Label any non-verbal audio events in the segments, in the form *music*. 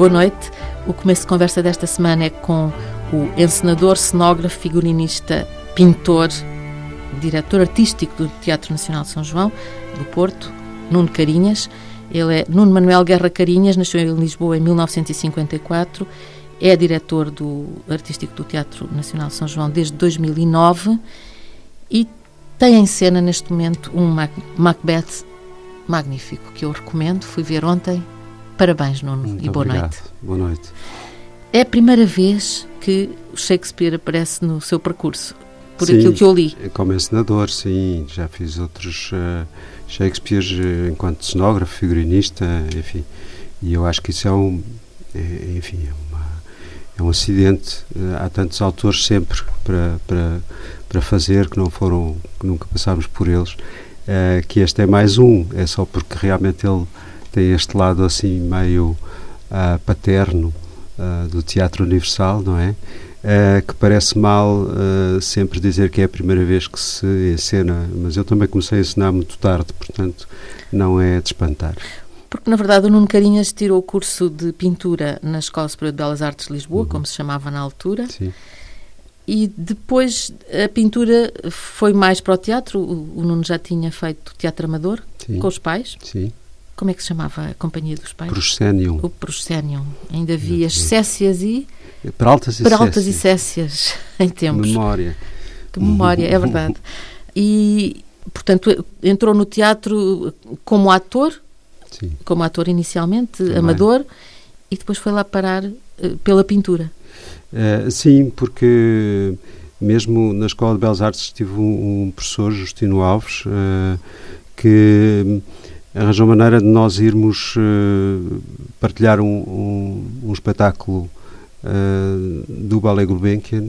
Boa noite. O começo de conversa desta semana é com o encenador, cenógrafo, figurinista, pintor, diretor artístico do Teatro Nacional de São João, do Porto, Nuno Carinhas. Ele é Nuno Manuel Guerra Carinhas, nasceu em Lisboa em 1954, é diretor do artístico do Teatro Nacional de São João desde 2009 e tem em cena neste momento um Macbeth magnífico que eu recomendo. Fui ver ontem Parabéns, Nuno, Muito e boa obrigado. noite. Boa noite. É a primeira vez que o Shakespeare aparece no seu percurso, por Sim, aquilo que eu li. Como encenador, sim. Já fiz outros uh, Shakespeares uh, enquanto cenógrafo, figurinista, enfim. E eu acho que isso é um, é, enfim, é, uma, é um acidente. Uh, há tantos autores sempre para, para, para fazer que não foram, que nunca passámos por eles. que este é mais um. É só porque realmente ele tem este lado assim meio uh, paterno uh, do teatro universal, não é? Uh, que parece mal sempre dizer que é a primeira vez que se encena, mas eu também comecei a encenar muito tarde, portanto não é de espantar. Porque, na verdade, o Nuno Carinhas tirou o curso de pintura na Escola Superior de Belas Artes de Lisboa, uhum. como se chamava na altura. Sim. E depois a pintura foi mais para o teatro. O, o Nuno já tinha feito teatro amador Sim. com os pais. Sim. Como é que se chamava a companhia dos pais? Proscenium. O Proscenium. Ainda havia as Cécias e... Peraltas e Peraltas e Cécias, em tempos. Memória. Que memória, é verdade. E, portanto, entrou no teatro como ator, Sim. como ator inicialmente, Também. amador, e depois foi lá parar uh, pela pintura. Uh, sim, porque mesmo na Escola de Belas Artes tive um, um professor, Justino Alves, uh, que arranjou maneira de nós irmos uh, partilhar um, um, um espetáculo uh, do Ballet Gulbenkian,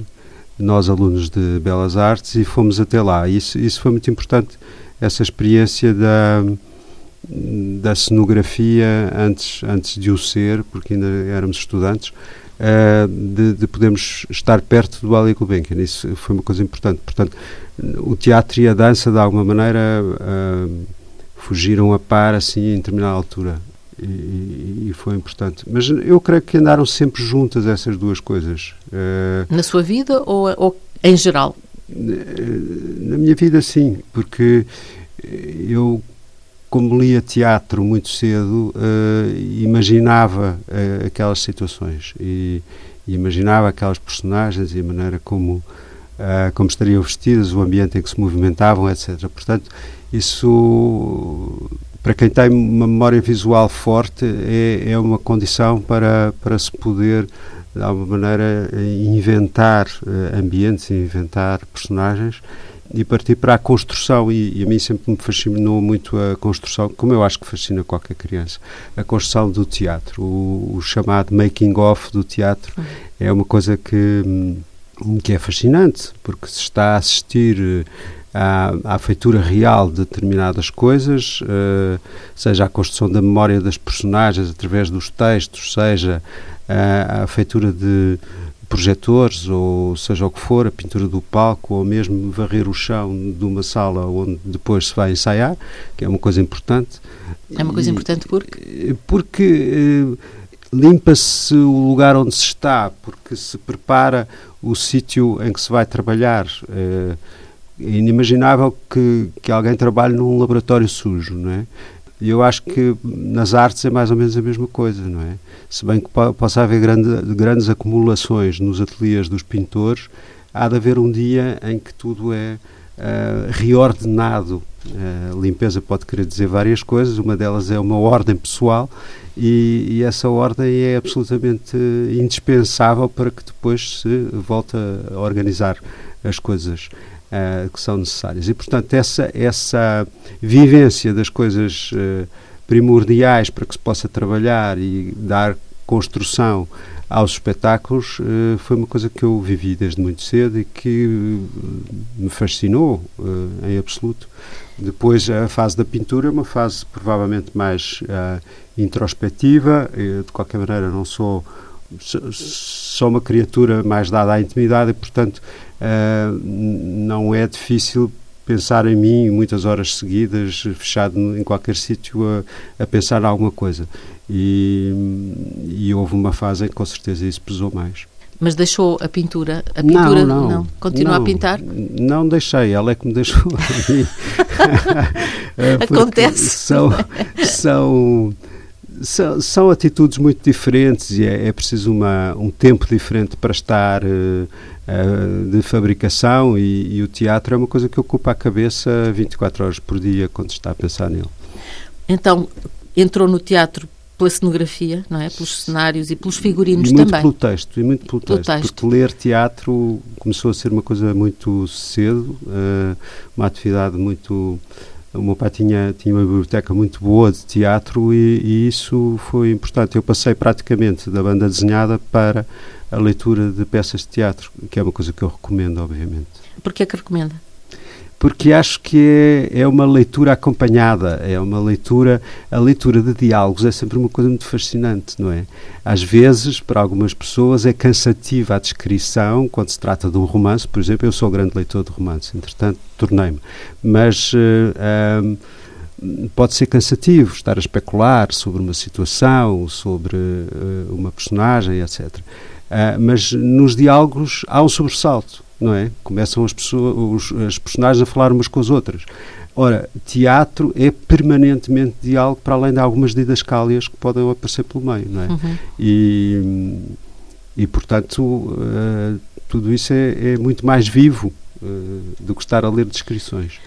nós alunos de Belas Artes, e fomos até lá. Isso, isso foi muito importante, essa experiência da, da cenografia antes, antes de o ser, porque ainda éramos estudantes, uh, de, de, podermos estar perto do Ballet Gulbenkian. Isso foi uma coisa importante. Portanto, o teatro e a dança, de alguma maneira fugiram a par assim em determinada altura e, e, foi importante. Mas eu creio que andaram sempre juntas essas duas coisas. Uh, Na sua vida ou, ou em geral? Na minha vida, sim, porque eu, como lia teatro muito cedo, uh, imaginava uh, aquelas situações e, e, imaginava aquelas personagens e a maneira como, como estariam vestidas, o ambiente em que se movimentavam, etc. Portanto, isso, para quem tem uma memória visual forte, é, é uma condição para, para se poder, de alguma maneira, inventar uh, ambientes, inventar personagens e partir para a construção. E, e, a mim sempre me fascinou muito a construção, como eu acho que fascina qualquer criança, a construção do teatro, o, o chamado making-of do teatro. Uhum. É uma coisa que, que é fascinante, porque se está a assistir à, à feitura real de determinadas coisas, uh, seja a construção da memória das personagens através dos textos, seja uh, a feitura de projetores, ou seja o que for, a pintura do palco, ou mesmo varrer o chão de uma sala onde depois se vai ensaiar, que é uma coisa importante. É uma coisa importante porque? Porque uh, limpa-se o lugar onde se está, porque se prepara o sítio em que se vai trabalhar. Inimaginável que, que alguém trabalhe num laboratório sujo, não é? E eu acho que nas artes é mais ou menos a mesma coisa, não é? Se bem que po possa haver grande, grandes acumulações nos ateliês dos pintores, há de haver um dia em que tudo é uh, reordenado. Uh, limpeza pode querer dizer várias coisas, uma delas é uma ordem pessoal e, e, essa ordem é absolutamente indispensável para que depois se volte a organizar as coisas uh, que são necessárias. E, portanto, essa, essa vivência das coisas uh, primordiais para que se possa trabalhar e dar construção aos espetáculos uh, foi uma coisa que eu vivi desde muito cedo e que me fascinou em absoluto. Depois, a fase da pintura é uma fase provavelmente mais introspectiva. Eu, de qualquer maneira, não sou sou uma criatura mais dada à intimidade e, portanto, uh, não é difícil pensar em mim muitas horas seguidas, fechado em qualquer sítio a, a pensar alguma coisa. E, e houve uma fase em que com certeza isso pesou mais. Mas deixou a pintura? A pintura não, não. não. Continua não, a pintar? Não deixei, ela é que me deixou. *laughs* *laughs* Acontece. São, são, são, são, atitudes muito diferentes e é, é preciso uma, um tempo diferente para estar uh, uh, de fabricação e, e o teatro é uma coisa que ocupa a cabeça 24 horas por dia quando se está a pensar nele. Então, entrou no teatro pela cenografia, não é? Pelos cenários e pelos figurinos e muito também. pelo texto, e muito pelo, pelo texto, texto, porque ler teatro começou a ser uma coisa muito cedo, uh, uma atividade muito... O meu pai tinha, tinha uma biblioteca muito boa de teatro e, e isso foi importante. Eu passei praticamente da banda desenhada para a leitura de peças de teatro, que é uma coisa que eu recomendo, obviamente. Porquê que recomenda? Porque acho que é, é uma leitura acompanhada, é uma leitura, a leitura de diálogos é sempre uma coisa muito fascinante, não é? Às vezes, para algumas pessoas, é cansativa a descrição, quando se trata de um romance, por exemplo, eu sou um grande leitor de romances, entretanto, tornei-me, mas... Uh, pode ser cansativo estar a especular sobre uma situação, sobre uh, uma personagem, etc. Uh, mas nos diálogos há um sobressalto não é? Começam as, pessoas, os, as personagens a falar umas com as outras. Ora, teatro é permanentemente diálogo para além de algumas didascálias que podem aparecer pelo meio, não é? Uhum. E, e, portanto, uh, tudo isso é, é, muito mais vivo uh, do que estar a ler descrições.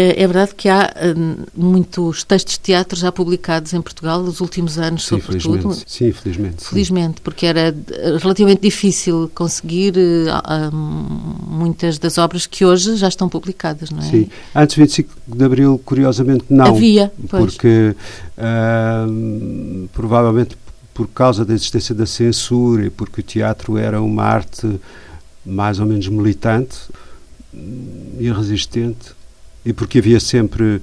É, é, verdade que há hum, muitos textos de teatro já publicados em Portugal nos últimos anos, sim, sobretudo. Felizmente. Sim, felizmente. Felizmente, sim. porque era relativamente difícil conseguir uh, muitas das obras que hoje já estão publicadas, não é? Sim. Antes de 25 de Abril, curiosamente, não. Havia, pois. Porque uh, provavelmente por causa da existência da censura e porque o teatro era uma arte mais ou menos militante e resistente, e porque havia sempre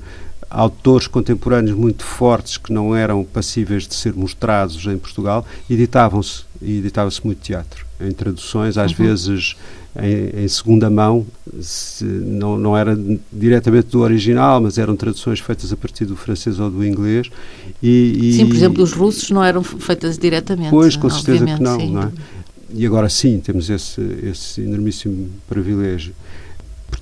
autores contemporâneos muito fortes que não eram passíveis de ser mostrados em Portugal, editavam-se e editava-se muito teatro, em traduções, às uhum. vezes em, em, segunda mão, se, não, não era diretamente do original, mas eram traduções feitas a partir do francês ou do inglês. E, e sim, por exemplo, os russos não eram feitas diretamente. Pois, com certeza que não, não é? E agora sim, temos esse, esse enormíssimo privilégio.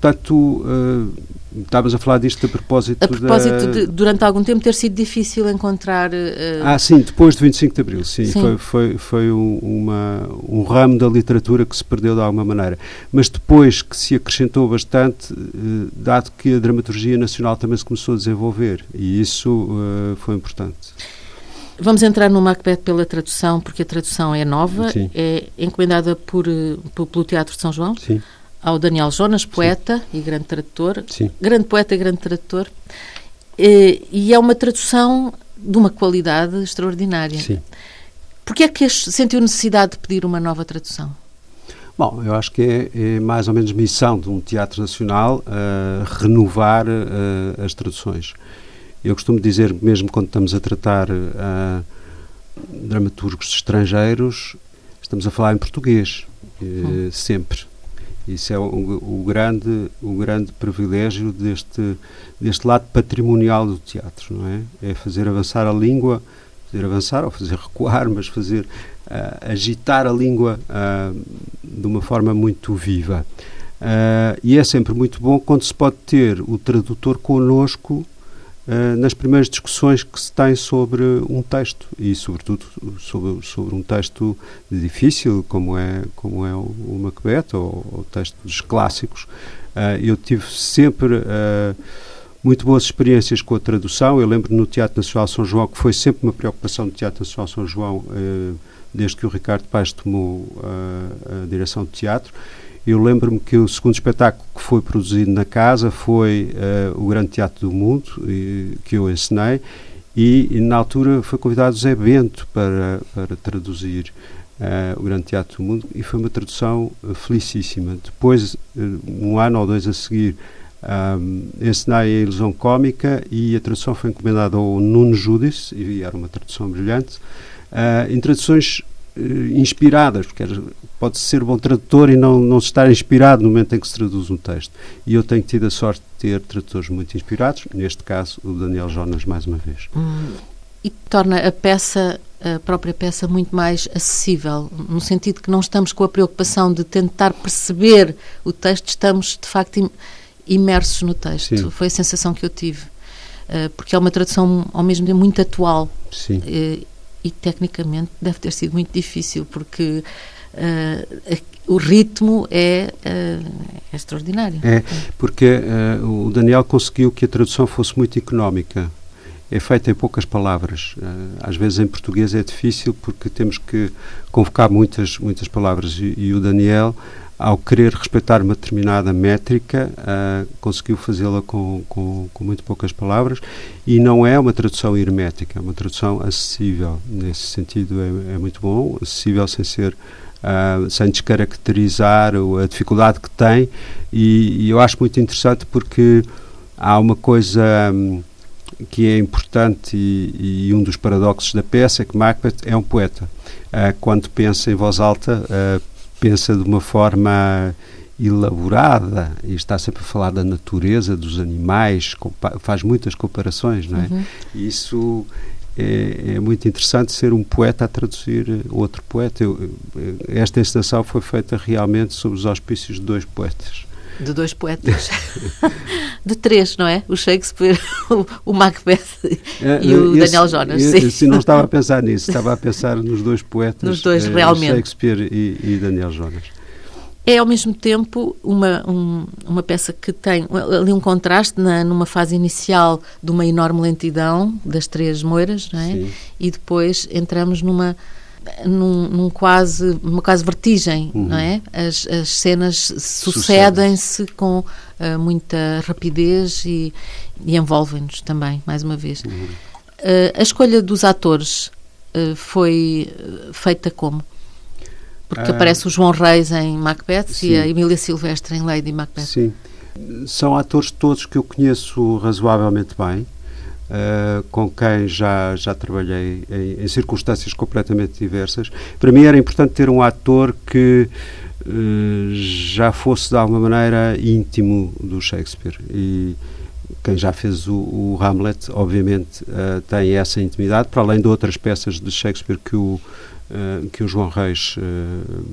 Portanto, uh, Estavas a falar disto a propósito A propósito da... de, durante algum tempo, ter sido difícil encontrar... Uh... Ah, sim, depois de 25 de Abril, sim. sim. Foi, foi, foi um, uma, um ramo da literatura que se perdeu de alguma maneira. Mas depois que se acrescentou bastante, uh, dado que a dramaturgia nacional também se começou a desenvolver. E isso uh, foi importante. Vamos entrar no Macbeth pela tradução, porque a tradução é nova, sim. é encomendada por, por, pelo Teatro de São João. Sim ao Daniel Jonas, poeta Sim. e grande tradutor. Sim. Grande poeta e grande tradutor. E, e é uma tradução de uma qualidade extraordinária. Sim. Porquê é que sentiu necessidade de pedir uma nova tradução? Bom, eu acho que é, é mais ou menos missão de um teatro nacional uh, renovar uh, as traduções. Eu costumo dizer, mesmo quando estamos a tratar uh, dramaturgos estrangeiros, estamos a falar em português, hum. sempre. Isso é o, o, grande, o grande privilégio deste, deste lado patrimonial do teatro, não é? É fazer avançar a língua, fazer avançar ou fazer recuar, mas fazer uh, agitar a língua uh, de uma forma muito viva. Uh, e é sempre muito bom quando se pode ter o tradutor connosco uh, nas primeiras discussões que se tem sobre um texto e, sobretudo, sobre, sobre um texto difícil, como é, como é o, Macbeth ou, o texto dos clássicos. Uh, eu tive sempre uh, muito boas experiências com a tradução. Eu lembro no Teatro Nacional São João, que foi sempre uma preocupação do Teatro Nacional São João, desde que o Ricardo Paes tomou a direção do teatro. Eu lembro-me que o segundo espetáculo que foi produzido na casa foi uh, o Grande Teatro do Mundo, e, que eu ensinei, e, e, na altura foi convidado Zé Bento para, para traduzir uh, o Grande Teatro do Mundo, e foi uma tradução uh, felicíssima. Depois, um ano ou dois a seguir, um, ensinei a ilusão cómica e a tradução foi encomendada ao Nuno Judice, e era uma tradução brilhante. em traduções inspiradas, porque pode ser bom tradutor e não, não estar inspirado no momento em que se traduz um texto. E eu tenho tido a sorte de ter tradutores muito inspirados, neste caso o Daniel Jonas, mais uma vez. Hum, e torna a peça, a própria peça, muito mais acessível, no sentido que não estamos com a preocupação de tentar perceber o texto, estamos de facto imersos no texto. Sim. Foi a sensação que eu tive. Uh, porque é uma tradução ao mesmo tempo muito atual. Sim. Uh, e tecnicamente deve ter sido muito difícil, porque uh, o ritmo é, uh, é, extraordinário. É, porque uh, o Daniel conseguiu que a tradução fosse muito económica. É feita em poucas palavras. às vezes em português é difícil porque temos que convocar muitas, muitas palavras. E, e o Daniel ao querer respeitar uma determinada métrica, uh, conseguiu fazê-la com, com, com, muito poucas palavras e não é uma tradução hermética, é uma tradução acessível. Nesse sentido, é, é muito bom, acessível sem ser. Uh, sem descaracterizar a dificuldade que tem, e, e, eu acho muito interessante porque há uma coisa um, que é importante e, e, um dos paradoxos da peça é que Macbeth é um poeta. Uh, quando pensa em voz alta, uh, pensa de uma forma elaborada e está sempre a falar da natureza, dos animais, faz muitas comparações, não é? Uhum. Isso é, é, muito interessante ser um poeta a traduzir outro poeta. Eu, esta encenação foi feita realmente sob os auspícios de dois poetas. De dois poetas. *laughs* de três, não é? O Shakespeare, o, *laughs* o Macbeth é, e o esse, Daniel Jonas. Esse, sim. não estava a *laughs* pensar nisso, estava a pensar nos dois poetas. Nos dois, eh, realmente. Shakespeare e, e, Daniel Jonas. É ao mesmo tempo uma, um, uma peça que tem ali um contraste na, numa fase inicial de uma enorme lentidão das três moiras, não é? Sim. E depois entramos numa num, num quase, uma quase vertigem, uhum. não é? As, as cenas sucedem-se com uh, muita rapidez e, e envolvem-nos também, mais uma vez. Uhum. Uh, a escolha dos atores uh, foi feita como? Porque ah, aparece o João Reis em Macbeth sim. e a Emília Silvestre em Lady Macbeth. Sim. São atores todos que eu conheço razoavelmente bem Uh, com quem já, já trabalhei em, em, circunstâncias completamente diversas. Para mim era importante ter um ator que uh, já fosse de alguma maneira íntimo do Shakespeare. E quem já fez o, o Hamlet, obviamente, uh, tem essa intimidade, para além de outras peças de Shakespeare que o eh, que o João Reis uh,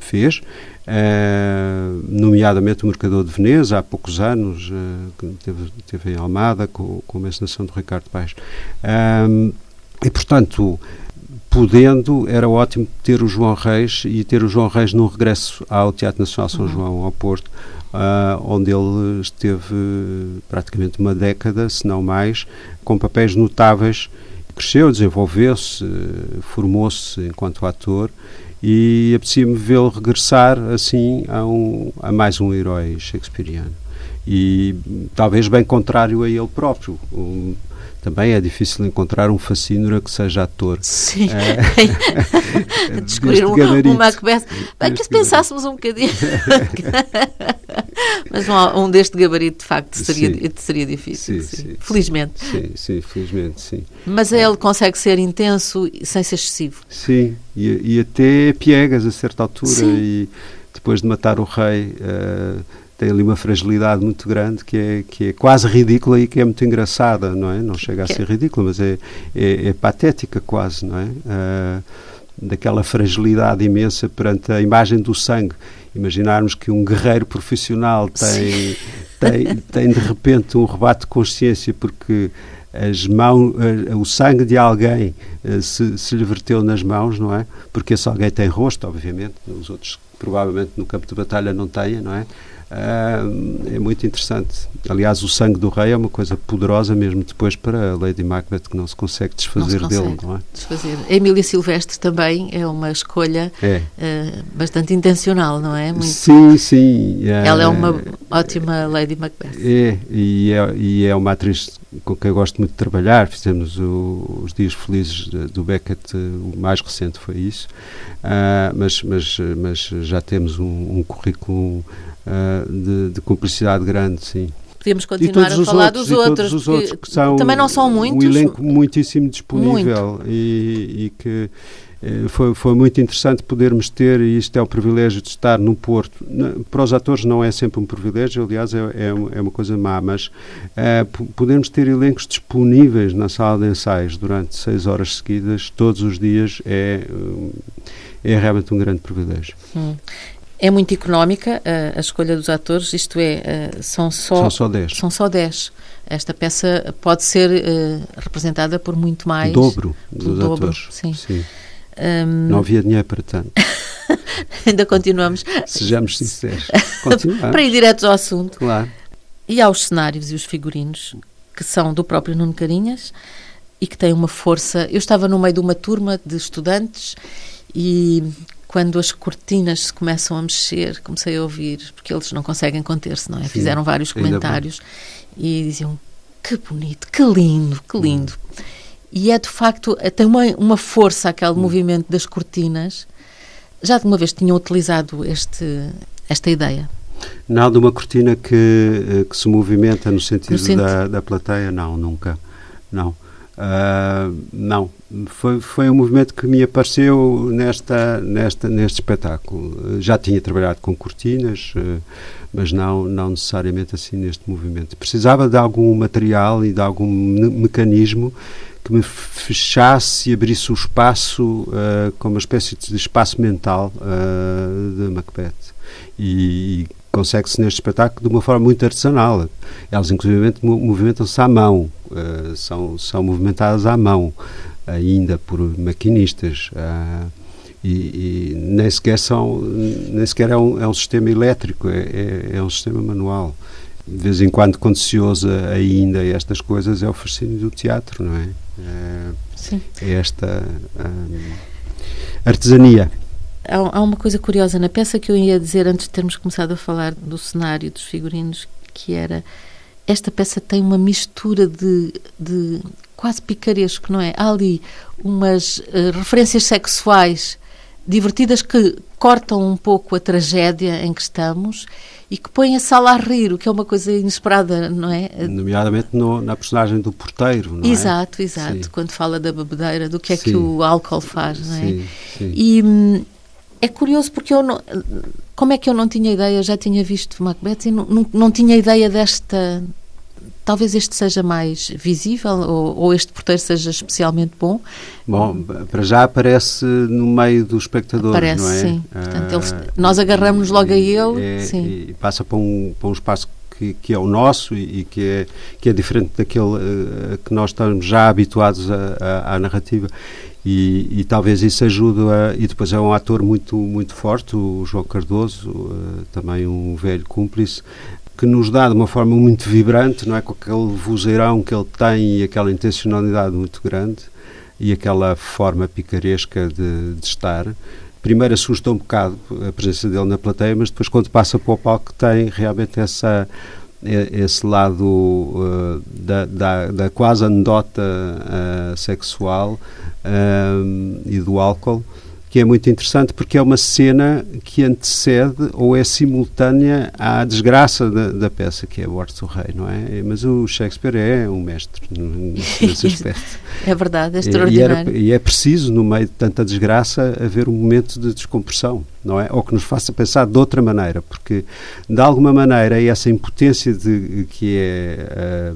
fez, uh, nomeadamente o Mercador de Veneza, há poucos anos, que teve, teve, em Almada, com, com a encenação do Ricardo Paes. e, portanto, podendo, era ótimo ter o João Reis e ter o João Reis no regresso ao Teatro Nacional São uhum. João, ao Porto, uh, onde ele esteve praticamente uma década, se não mais, com papéis notáveis cresceu, desenvolveu-se, formou-se enquanto ator e apetecia-me vê-lo regressar assim a, um, a mais um herói shakespeariano. E talvez bem contrário a ele próprio. Um, também é difícil encontrar um fascínora que seja ator. Sim. É, *laughs* *laughs* Descobrir um, um Macbeth. Bem, que se pensássemos um bocadinho. *laughs* Mas um, um, deste gabarito, de facto, seria, sim. seria difícil. Sim, sim. Felizmente. Sim, sim, felizmente, sim. Mas ele consegue ser intenso sem ser excessivo. Sim, e, e até piegas a certa altura. E depois de matar o rei. Uh, tem ali uma fragilidade muito grande que é, que é quase ridícula e que é muito engraçada, não é? Não chega a ser ridícula, mas é, é, é patética quase, não é? Uh, daquela fragilidade imensa perante a imagem do sangue. Imaginarmos que um guerreiro profissional tem, tem, tem de repente um rebate de consciência porque as mãos, o sangue de alguém uh, se, se lhe verteu nas mãos, não é? Porque esse alguém tem rosto, obviamente, os outros provavelmente no campo de batalha não tenha, não é? É muito interessante. Aliás, o sangue do rei é uma coisa poderosa mesmo depois para a Lady Macbeth, que não se consegue desfazer não se consegue dele, não é? Desfazer. A Emília Silvestre também é uma escolha é. Uh, bastante intencional, não é? Muito... Sim, sim. É, Ela é uma ótima Lady Macbeth. É e, é, e é uma atriz com quem eu gosto muito de trabalhar. Fizemos o, os Dias Felizes do Beckett, o mais recente foi isso. Uh, mas, mas, mas já temos um, um currículo de, de cumplicidade grande, sim. Podemos continuar a falar outros, dos outros, os outros que, que, são também não são muitos. Um elenco muitíssimo disponível muito. E, e, que eh, foi, foi muito interessante podermos ter, e isto é o privilégio de estar no Porto. Para os atores não é sempre um privilégio, aliás, é, é, é uma coisa má, mas é, podermos ter elencos disponíveis na sala de ensaios durante seis horas seguidas, todos os dias, é, é realmente um grande privilégio. Hum. É muito económica a, a, escolha dos atores, isto é, são só, são só 10. São só 10. Esta peça pode ser uh, representada por muito mais. O dobro dos dobro, atores. Sim. sim. Um... Não havia dinheiro para tanto. *laughs* Ainda continuamos. Sejamos sinceros. Continuamos. para ir direto ao assunto. Claro. E aos cenários e os figurinos, que são do próprio Nuno Carinhas e que têm uma força. Eu estava no meio de uma turma de estudantes e quando as cortinas se começam a mexer, comecei a ouvir, porque eles não conseguem conter-se, não é? Sim, Fizeram vários comentários e diziam que bonito, que lindo, que lindo. Hum. E é de facto, tem uma, uma força aquele hum. movimento das cortinas. Já de uma vez tinham utilizado este, esta ideia? Não, de uma cortina que, eh, que se movimenta no sentido, no da, da plateia, não, nunca. Não. Uh, não, foi, foi um movimento que me apareceu nesta, nesta, neste espetáculo. Já tinha trabalhado com cortinas, uh, mas não, não necessariamente assim neste movimento. Precisava de algum material e de algum mecanismo que me fechasse e abrisse o espaço uh, como uma espécie de espaço mental uh, de Macbeth. E, e consegue-se neste espetáculo de uma forma muito artesanal. Elas, inclusive, movimentam-se à mão, uh, são, são movimentadas à mão, ainda por maquinistas. E, e, nem sequer são nem sequer é um, é um sistema elétrico é, é, é um sistema manual de vez em quando quando se usa ainda estas coisas é o fascínio do teatro não é Sim. É esta um, artesania. Há, há uma coisa curiosa na peça que eu ia dizer antes de termos começado a falar do cenário, dos figurinos, que era esta peça tem uma mistura de, de quase picaresco, não é? Há ali umas uh, referências sexuais divertidas que cortam um pouco a tragédia em que estamos e que põem a sala a rir, o que é uma coisa inesperada, não é? Nomeadamente no, na personagem do porteiro, não exato, é? Exato, exato. Quando fala da bebedeira, do que é sim. que o álcool faz, não é? Sim, sim. E hum, é curioso porque eu não. Como é que eu não tinha ideia? Já tinha visto Macbeth e não, não, não tinha ideia desta talvez este seja mais visível ou, ou, este porteiro seja especialmente bom? Bom, para já aparece no meio do espectador, aparece, não é? sim. Portanto, ele, nós agarramos logo a ele é, sim. e passa para um, para um espaço que, que, é o nosso e, que é, que é diferente daquele uh, que nós estamos já habituados à narrativa. E, e, talvez isso ajude a, e depois é um ator muito muito forte o João Cardoso uh, também um velho cúmplice que nos dá de uma forma muito vibrante, não é? Com aquele vozeirão que ele tem e aquela intencionalidade muito grande e aquela forma picaresca de, de estar. Primeiro assusta um bocado a presença dele na plateia, mas depois, quando passa para o palco, tem realmente essa esse lado uh, da, da, da, quase anedota uh, sexual uh, e do álcool que é muito interessante porque é uma cena que antecede ou é simultânea à desgraça da, da peça, que é a morte do rei, não é? Mas o Shakespeare é um mestre nesse *laughs* aspecto. é verdade, é extraordinário. E, e, e, é preciso, no meio de tanta desgraça, haver um momento de descompressão, não é? Ou que nos faça pensar de outra maneira, porque, de alguma maneira, essa impotência de, que é...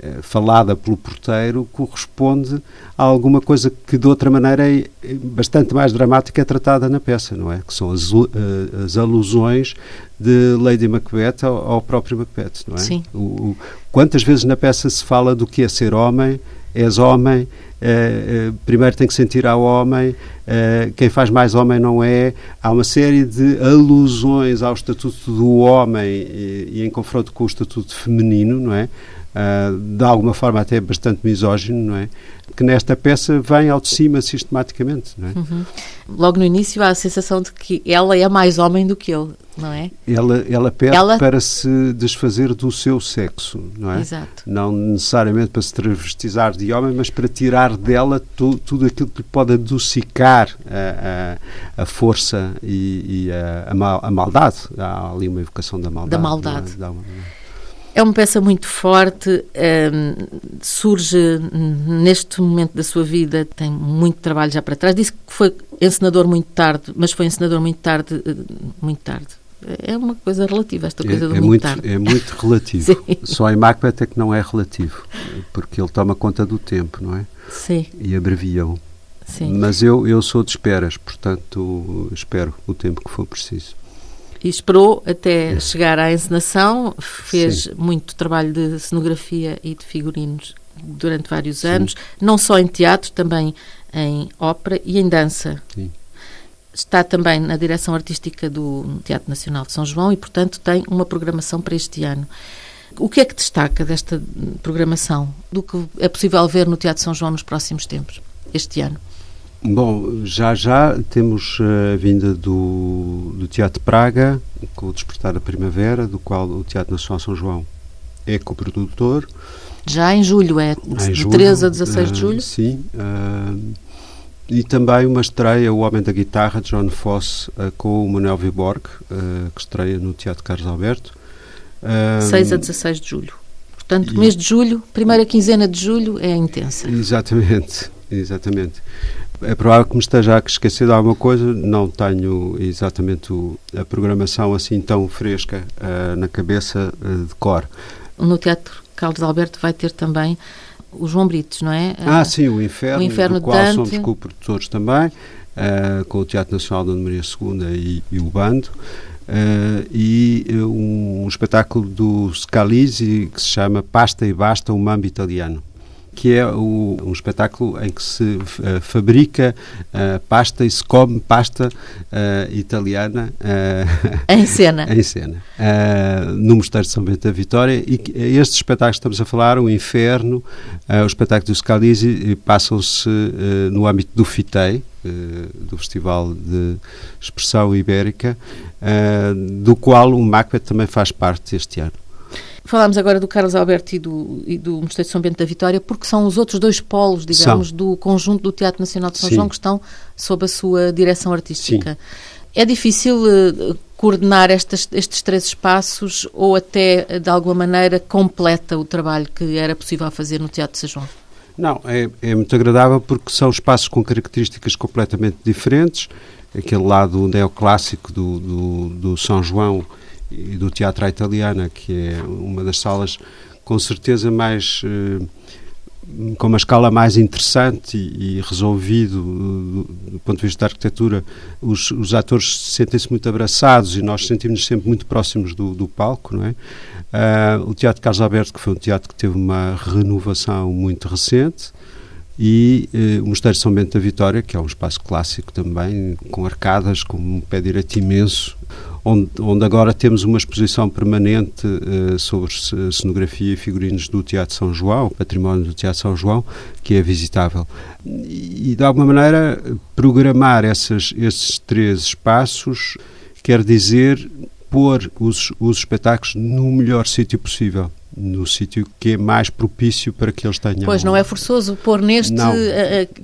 Eh, falada pelo porteiro corresponde a alguma coisa que de outra maneira é bastante mais dramática é tratada na peça, não é? Que são as, eh, as alusões de Lady Macbeth ao, ao, próprio Macbeth, não é? Sim. O, o, quantas vezes na peça se fala do que é ser homem, és homem, eh, primeiro tem que sentir ao homem, quem faz mais homem não é. Há uma série de alusões ao estatuto do homem e, e em confronto com o estatuto feminino, não é? Uh, de alguma forma até bastante misógino, não é? Que nesta peça vem ao de cima sistematicamente, não é? Uhum. Logo no início há a sensação de que ela é mais homem do que ele, não é? Ela, ela pede ela... para se desfazer do seu sexo, não é? Exato. Não necessariamente para se travestizar de homem, mas para tirar dela tu, tudo aquilo que lhe pode adocicar a, a, a força e, e a, a, mal, a, maldade. Há ali uma evocação da maldade. Da maldade. É? É uma peça muito forte, um, surge neste momento da sua vida, tem muito trabalho já para trás. Disse que foi encenador muito tarde, mas foi encenador muito tarde, eh, muito tarde. É uma coisa relativa, esta coisa é, do é muito, muito tarde. É muito *laughs* relativo. Só em Macbeth é que não é relativo, porque ele toma conta do tempo, não é? Sim. E abrevia-o. Mas eu, eu sou de esperas, portanto espero o tempo que for preciso e esperou até chegar à encenação, fez Sim. muito trabalho de cenografia e de figurinos durante vários Sim. anos, não só em teatro, também em ópera e em dança. Sim. Está também na direção artística do Teatro Nacional de São João e, portanto, tem uma programação para este ano. O que é que destaca desta programação, do que é possível ver no Teatro São João nos próximos tempos, este ano? Bom, já já temos a vinda do, do Teatro Praga, com o Despertar da Primavera, do qual o Teatro Nacional São João é coprodutor. Já em julho, é de julho, 13 a 16 de julho? Uh, sim. Uh, e também uma estreia, O Homem da Guitarra, de John Fosse, uh, com o Manuel Viborg, que estreia no Teatro Carlos Alberto. 6 a 16 de julho. Portanto, e, mês de julho, primeira quinzena de julho é intensa. Exatamente, exatamente. É provável que me esteja a esquecer de alguma coisa, não tenho exatamente o, a programação assim tão fresca uh, na cabeça uh, de cor. No Teatro Carlos Alberto vai ter também o João Brites, não é? Ah, sim, o Inferno, o Inferno do qual Dante. somos co-produtores também, com o Teatro Nacional de Ana Maria II e, e o Bando. Uh, e um, um, espetáculo do Scalisi que se chama Pasta e Basta, um mambo italiano que é o, um espetáculo em que se uh, fabrica uh, pasta e se come pasta uh, italiana em cena, *laughs* em cena. No Mosteiro de São Bento da Vitória. E estes espetáculos que estamos a falar, o Inferno, o espetáculo do Scalisi, passam-se no âmbito do FITEI, do Festival de Expressão Ibérica, do qual o Macbeth também faz parte este ano. Falámos agora do Carlos Alberto e do, e do Mosteiro de São Bento da Vitória, porque são os outros dois polos, digamos, são. do conjunto do Teatro Nacional de São Sim. João que estão sob a sua direção artística. Sim. É difícil uh, coordenar estes, estes três espaços ou até, de alguma maneira, completa o trabalho que era possível fazer no Teatro de São João? Não, é, é muito agradável porque são espaços com características completamente diferentes. Aquele lado neoclássico do, do, do São João e do Teatro à Italiana, que é uma das salas com certeza mais eh, com uma escala mais interessante e, e resolvido do, do, ponto de vista da arquitetura, os, os atores sentem-se muito abraçados e nós sentimos-nos sempre muito próximos do, do palco, não é? Uh, o Teatro Carlos Alberto, que foi um teatro que teve uma renovação muito recente, e uh, o Mosteiro São Bento da Vitória, que é um espaço clássico também, com arcadas, com um pé direito imenso, onde, onde agora temos uma exposição permanente uh, sobre cenografia e figurinos do Teatro São João, património do Teatro São João, que é visitável. E, de alguma maneira, programar essas, esses três espaços quer dizer pôr os, os espetáculos no melhor sítio possível no sítio que é mais propício para que eles tenham. Pois não é forçoso pôr neste não,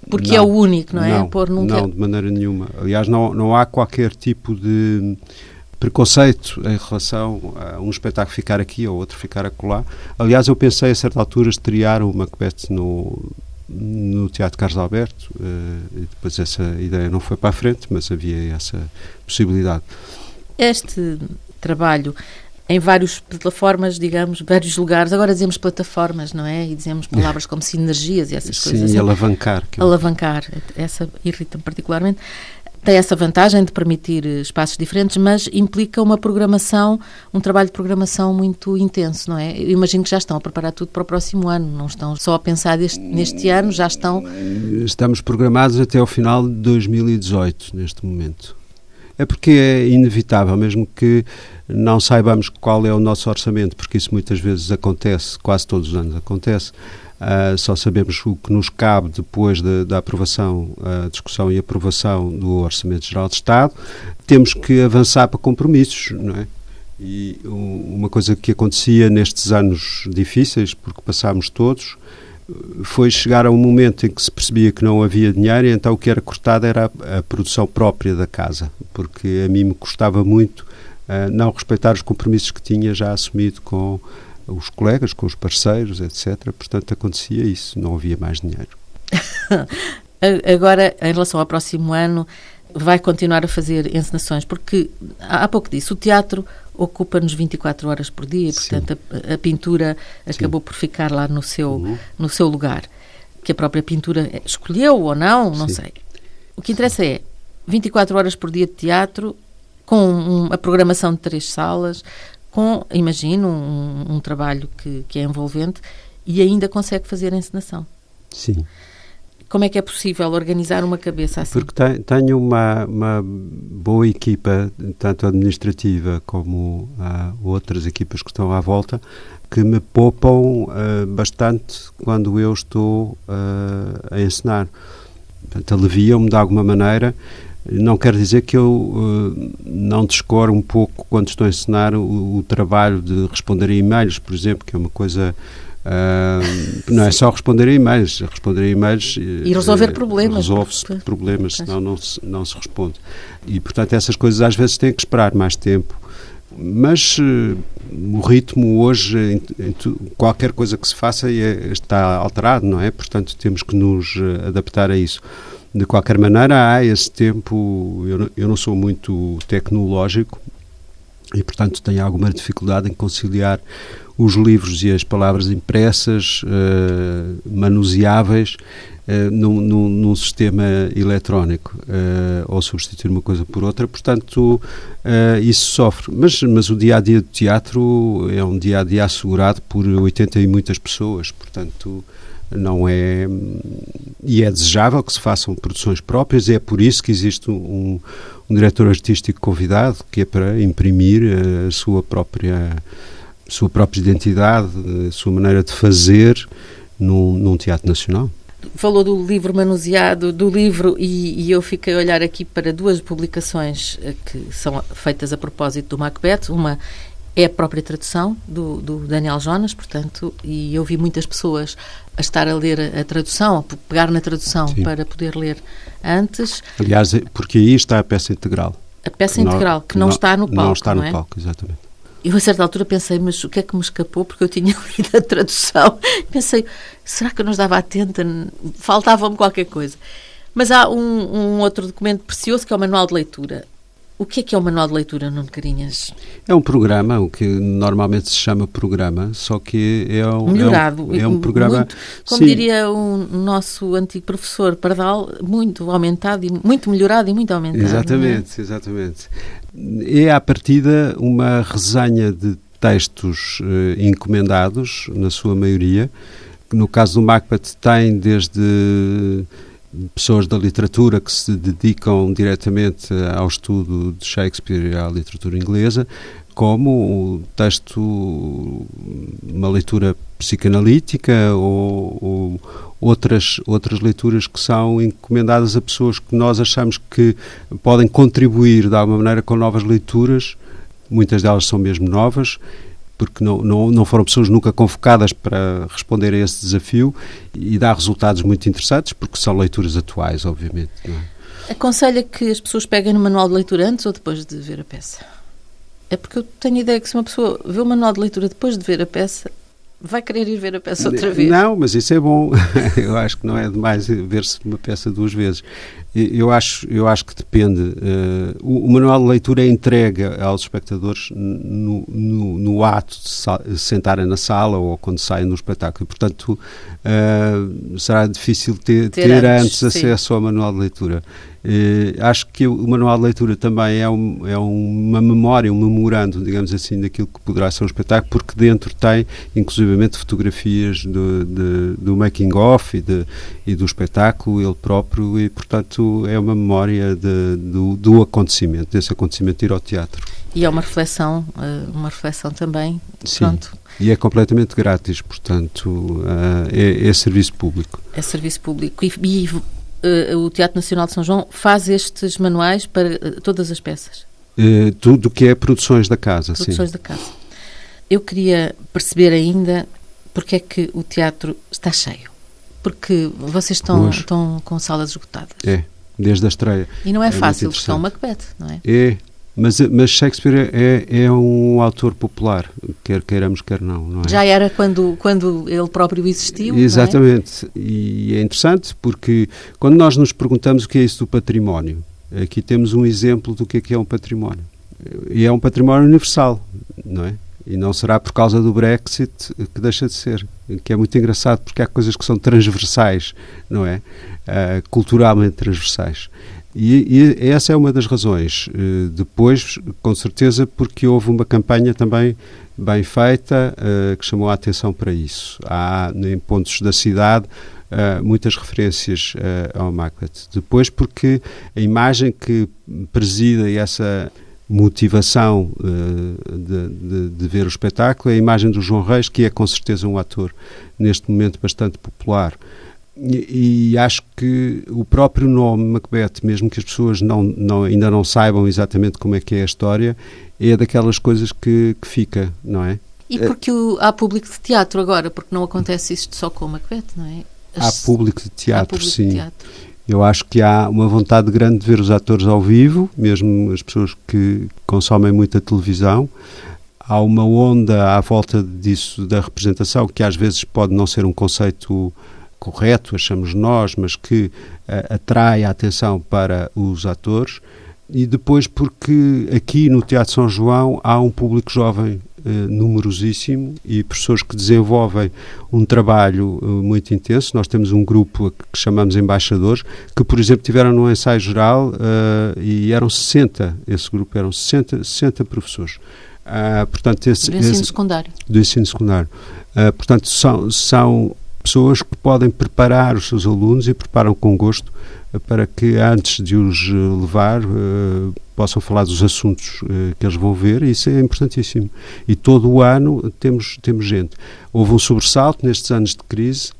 porque não, é o único, não é? Não, pôr num não de maneira nenhuma. Aliás, não, não há qualquer tipo de preconceito em relação a um espetáculo ficar aqui ou outro ficar acolá. Aliás, eu pensei a certa altura estrear o Macbeth no, no Teatro Carlos Alberto, uh, e depois essa ideia não foi para a frente, mas havia essa possibilidade. Este trabalho em várias plataformas, digamos, vários lugares. Agora dizemos plataformas, não é? E dizemos palavras como sinergias e essas Sim, coisas. Sim, alavancar. Alavancar, essa irrita-me particularmente tem essa vantagem de permitir espaços diferentes, mas implica uma programação, um trabalho de programação muito intenso, não é? Eu imagino que já estão a preparar tudo para o próximo ano, não estão só a pensar deste, neste ano, já estão. Estamos programados até ao final de 2018, neste momento. É porque é inevitável, mesmo que não saibamos qual é o nosso orçamento, porque isso muitas vezes acontece, quase todos os anos acontece. Uh, só sabemos o que nos cabe depois da, da aprovação, a discussão e aprovação do Orçamento Geral de Estado. Temos que avançar para compromissos, não é? E uma coisa que acontecia nestes anos difíceis, porque passámos todos, foi chegar a um momento em que se percebia que não havia dinheiro e então o que era cortado era a, a produção própria da casa, porque a mim me custava muito uh, não respeitar os compromissos que tinha já assumido com os colegas, com os parceiros, etc. Portanto, acontecia isso, não havia mais dinheiro. *laughs* Agora, em relação ao próximo ano, vai continuar a fazer encenações, porque há pouco disse, o teatro ocupa-nos 24 horas por dia, portanto a, a, pintura acabou Sim. por ficar lá no seu, uhum. no seu lugar, que a própria pintura escolheu ou não, não Sim. sei. O que interessa é 24 horas por dia de teatro, com um, a programação de três salas, com, imagino, um, um trabalho que, que é envolvente e ainda consegue fazer a encenação. Sim. Como é que é possível organizar uma cabeça assim? Porque tenho uma, uma boa equipa, tanto administrativa como uh, outras equipas que estão à volta, que me poupam uh, bastante quando eu estou uh, a ensinar. Portanto, aliviam-me de alguma maneira. Não quer dizer que eu não descore um pouco, quando estou a ensinar, o, o trabalho de responder a e-mails, por exemplo, que é uma coisa Uh, não é só responder a e-mails, responder a e-mails e resolver uh, problemas. Resolve-se problemas, senão não se, não se responde. E, portanto, essas coisas às vezes têm que esperar mais tempo. Mas uh, o ritmo hoje, em, em qualquer coisa que se faça, é, está alterado, não é? Portanto, temos que nos adaptar a isso. De qualquer maneira, há esse tempo. Eu, eu não sou muito tecnológico e, portanto, tenho alguma dificuldade em conciliar os livros e as palavras impressas, uh, manuseáveis, uh, num, num, num, sistema eletrónico, uh, ou substituir uma coisa por outra, portanto, isso sofre. Mas, mas o dia a dia do teatro é um dia a dia assegurado por 80 e muitas pessoas, portanto não é e é desejável que se façam produções próprias e é por isso que existe um, um diretor artístico convidado que é para imprimir a sua própria sua própria identidade, a sua maneira de fazer num, num teatro nacional. Falou do livro manuseado, do livro, e, e, eu fiquei a olhar aqui para duas publicações eh, que são feitas a propósito do Macbeth. Uma é a própria tradução do, do Daniel Jonas, portanto, e eu vi muitas pessoas a estar a ler a, a tradução, a pegar na tradução Sim. para poder ler antes. Aliás, é porque aí está a peça integral. A peça que integral, não, que não, não, está no palco. Não está no não é? palco, exatamente. Eu, a certa altura, pensei, mas o que é que me escapou? Porque eu tinha *laughs* lido a tradução. Pensei, será que eu não estava atenta? Faltava-me qualquer coisa. Mas há um, um, outro documento precioso que é o Manual de Leitura. O que é que é o Manual de Leitura, Nuno Carinhas? É um programa, o que normalmente se chama programa, só que é um... Melhorado. É um, é um programa... Muito, como sim. diria o nosso antigo professor Pardal, muito aumentado, e muito melhorado e muito aumentado. É? Exatamente, é? exatamente é à partida uma resenha de textos eh, encomendados, na sua maioria. No caso do Macbeth, tem desde pessoas da literatura que se dedicam diretamente ao estudo de Shakespeare e à literatura inglesa, como o texto, uma leitura psicanalítica ou, ou, outras, outras leituras que são encomendadas a pessoas que nós achamos que podem contribuir de alguma maneira com novas leituras, muitas delas são mesmo novas, porque não, não, não foram pessoas nunca convocadas para responder a esse desafio e dá resultados muito interessantes, porque são leituras atuais, obviamente. É? Aconselha que as pessoas peguem no manual de leitura antes ou depois de ver a peça? É porque eu tenho a ideia que se uma pessoa vê o manual de leitura depois de ver a peça, vai querer ir ver a peça outra vez. Não, mas isso é bom. *laughs* eu acho que não é demais ver-se uma peça duas vezes. Eu acho, eu acho que depende. Uh, o, o, manual de leitura é entregue aos espectadores no, no, no ato de sentarem na sala ou quando saem no espetáculo. portanto, uh, será difícil ter, ter, ter antes, antes acesso ao manual de leitura. Uh, acho que o manual de leitura também é, um, é uma memória, um memorando, digamos assim, daquilo que poderá ser um espetáculo, porque dentro tem, inclusivamente, fotografias do, de, do making-of e, e, do espetáculo, ele próprio, e, portanto, é uma memória de, do, do acontecimento, desse acontecimento de ir ao teatro. E é uma reflexão, eh, uma reflexão também, Sim. pronto. E é completamente grátis, portanto, eh, é, é serviço público. É serviço público. E, e uh, o Teatro Nacional de São João faz estes manuais para uh, todas as peças? Uh, tudo o que é produções da casa, produções sim. da casa. Eu queria perceber ainda porque é que o teatro está cheio. Porque vocês estão, estão com salas esgotadas. É, desde a estreia. E não é, é fácil, porque é um Macbeth, não é? É, Mas, mas Shakespeare é, é um autor popular, quer queiramos, quer não. não é? Já era quando, quando ele próprio existiu? Exatamente. É? E é interessante porque quando nós nos perguntamos o que é isso do património, aqui temos um exemplo do que é, que é um património. E é um património universal, não é? E não será por causa do Brexit que deixa de ser. Que é muito engraçado porque há coisas que são transversais, não é? Uh, culturalmente transversais. E, e, essa é uma das razões. Uh, depois, com certeza, porque houve uma campanha também bem feita uh, que chamou a atenção para isso. Há em pontos da cidade Uh, muitas referências uh, ao Macbeth. Depois, porque a imagem que presida essa motivação uh, de, de, de, ver o espetáculo é a imagem do João Reis, que é com certeza um ator neste momento bastante popular. E, e acho que o próprio nome Macbeth, mesmo que as pessoas não, não, ainda não saibam exatamente como é que é a história, é daquelas coisas que, que fica, não é? E porque o, há público de teatro agora, porque não acontece isto só com o Macbeth, não é? As, há público de teatro, público sim. De teatro. Eu acho que há uma vontade grande de ver os atores ao vivo, mesmo as pessoas que consomem muita televisão. Há uma onda à volta disso da representação que às vezes pode não ser um conceito correto, achamos nós, mas que uh, atrai a atenção para os atores. E depois porque aqui no Teatro São João há um público jovem numerosíssimo e pessoas que desenvolvem um trabalho uh, muito intenso. Nós temos um grupo que chamamos embaixadores, que, por exemplo, tiveram no ensaio geral uh, e eram 60, esse grupo eram 60, 60 professores. Uh, portanto, esse, do ensino esse, secundário. Do ensino secundário. portanto, são, são pessoas que podem preparar os seus alunos e preparam com gosto para que antes de os levar possam falar dos assuntos que eles vão ver, e isso é importantíssimo. E todo o ano temos, temos gente. Houve um sobressalto nestes anos de crise,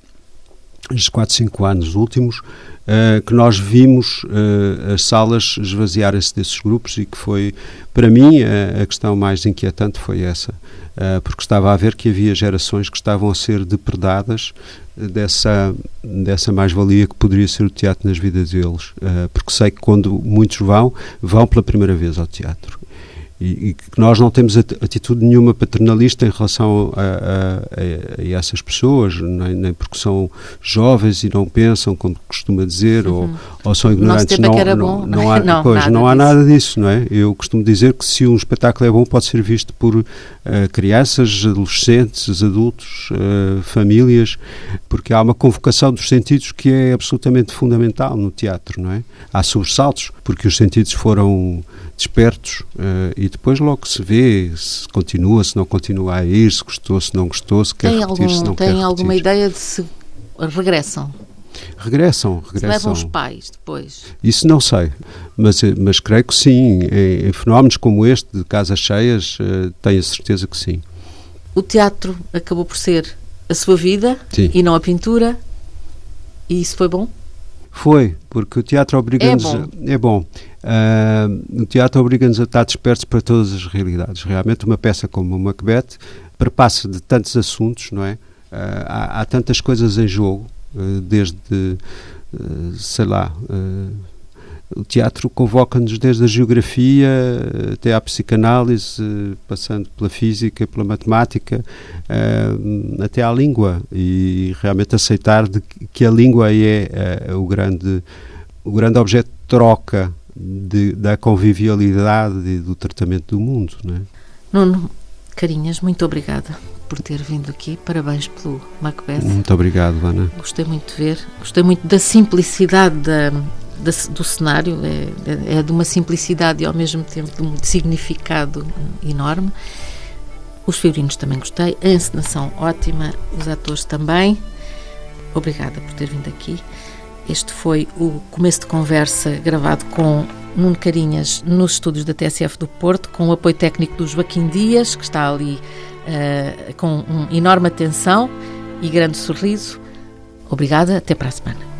estes 4, 5 anos últimos, uh, que nós vimos uh, as salas esvaziarem-se desses grupos e que foi, para mim, a, a questão mais inquietante foi essa, uh, porque estava a ver que havia gerações que estavam a ser depredadas dessa, dessa mais-valia que poderia ser o teatro nas vidas deles, porque sei que quando muitos vão, vão pela primeira vez ao teatro e, que nós não temos atitude nenhuma paternalista em relação a, a, a, a essas pessoas, nem, nem, porque são jovens e não pensam, como costuma dizer, uhum. ou, ou, são ignorantes. Não, é não, não, há, não, pois, não há nada disso, não é? Eu costumo dizer que se um espetáculo é bom, pode ser visto por uh, crianças, adolescentes, adultos, uh, famílias, porque há uma convocação dos sentidos que é absolutamente fundamental no teatro, não é? Há sobressaltos, porque os sentidos foram despertos uh, e depois logo se vê se continua, se não continua a ir, se gostou, se não gostou, se quer tem repetir, algum, se não tem alguma ideia de se regressam? Regressam, regressam. Se levam os pais depois? Isso não sei, mas, eh, mas creio que sim. Em, em fenómenos como este, de casas cheias, uh, tenho a certeza que sim. O teatro acabou por ser a sua vida sim. e não a pintura, e isso foi bom? Foi, porque o teatro obriga-nos. É bom. É bom. Uh, o teatro obriga-nos a estar despertos para todas as realidades. Realmente, uma peça como o Macbeth perpassa de tantos assuntos, não é? Uh, há, há, tantas coisas em jogo, desde, sei lá, o teatro convoca-nos desde a geografia até à psicanálise, passando pela física, pela matemática, até à língua. E realmente aceitar que a língua é, é o grande o grande objeto de troca de, da convivialidade e do tratamento do mundo. Não é? Nuno, carinhas, muito obrigada por ter vindo aqui. Parabéns pelo Macbeth. Muito obrigado, Ana. Gostei muito de ver. Gostei muito da simplicidade da, da, do cenário. É, é, de uma simplicidade e ao mesmo tempo de um significado enorme. Os figurinos também gostei. A encenação ótima. Os atores também. Obrigada por ter vindo aqui. Este foi o começo de conversa gravado com Nuno Carinhas nos estúdios da TSF do Porto, com o apoio técnico do Joaquim Dias, que está ali uh, com um enorme atenção e grande sorriso. Obrigada, até para a semana.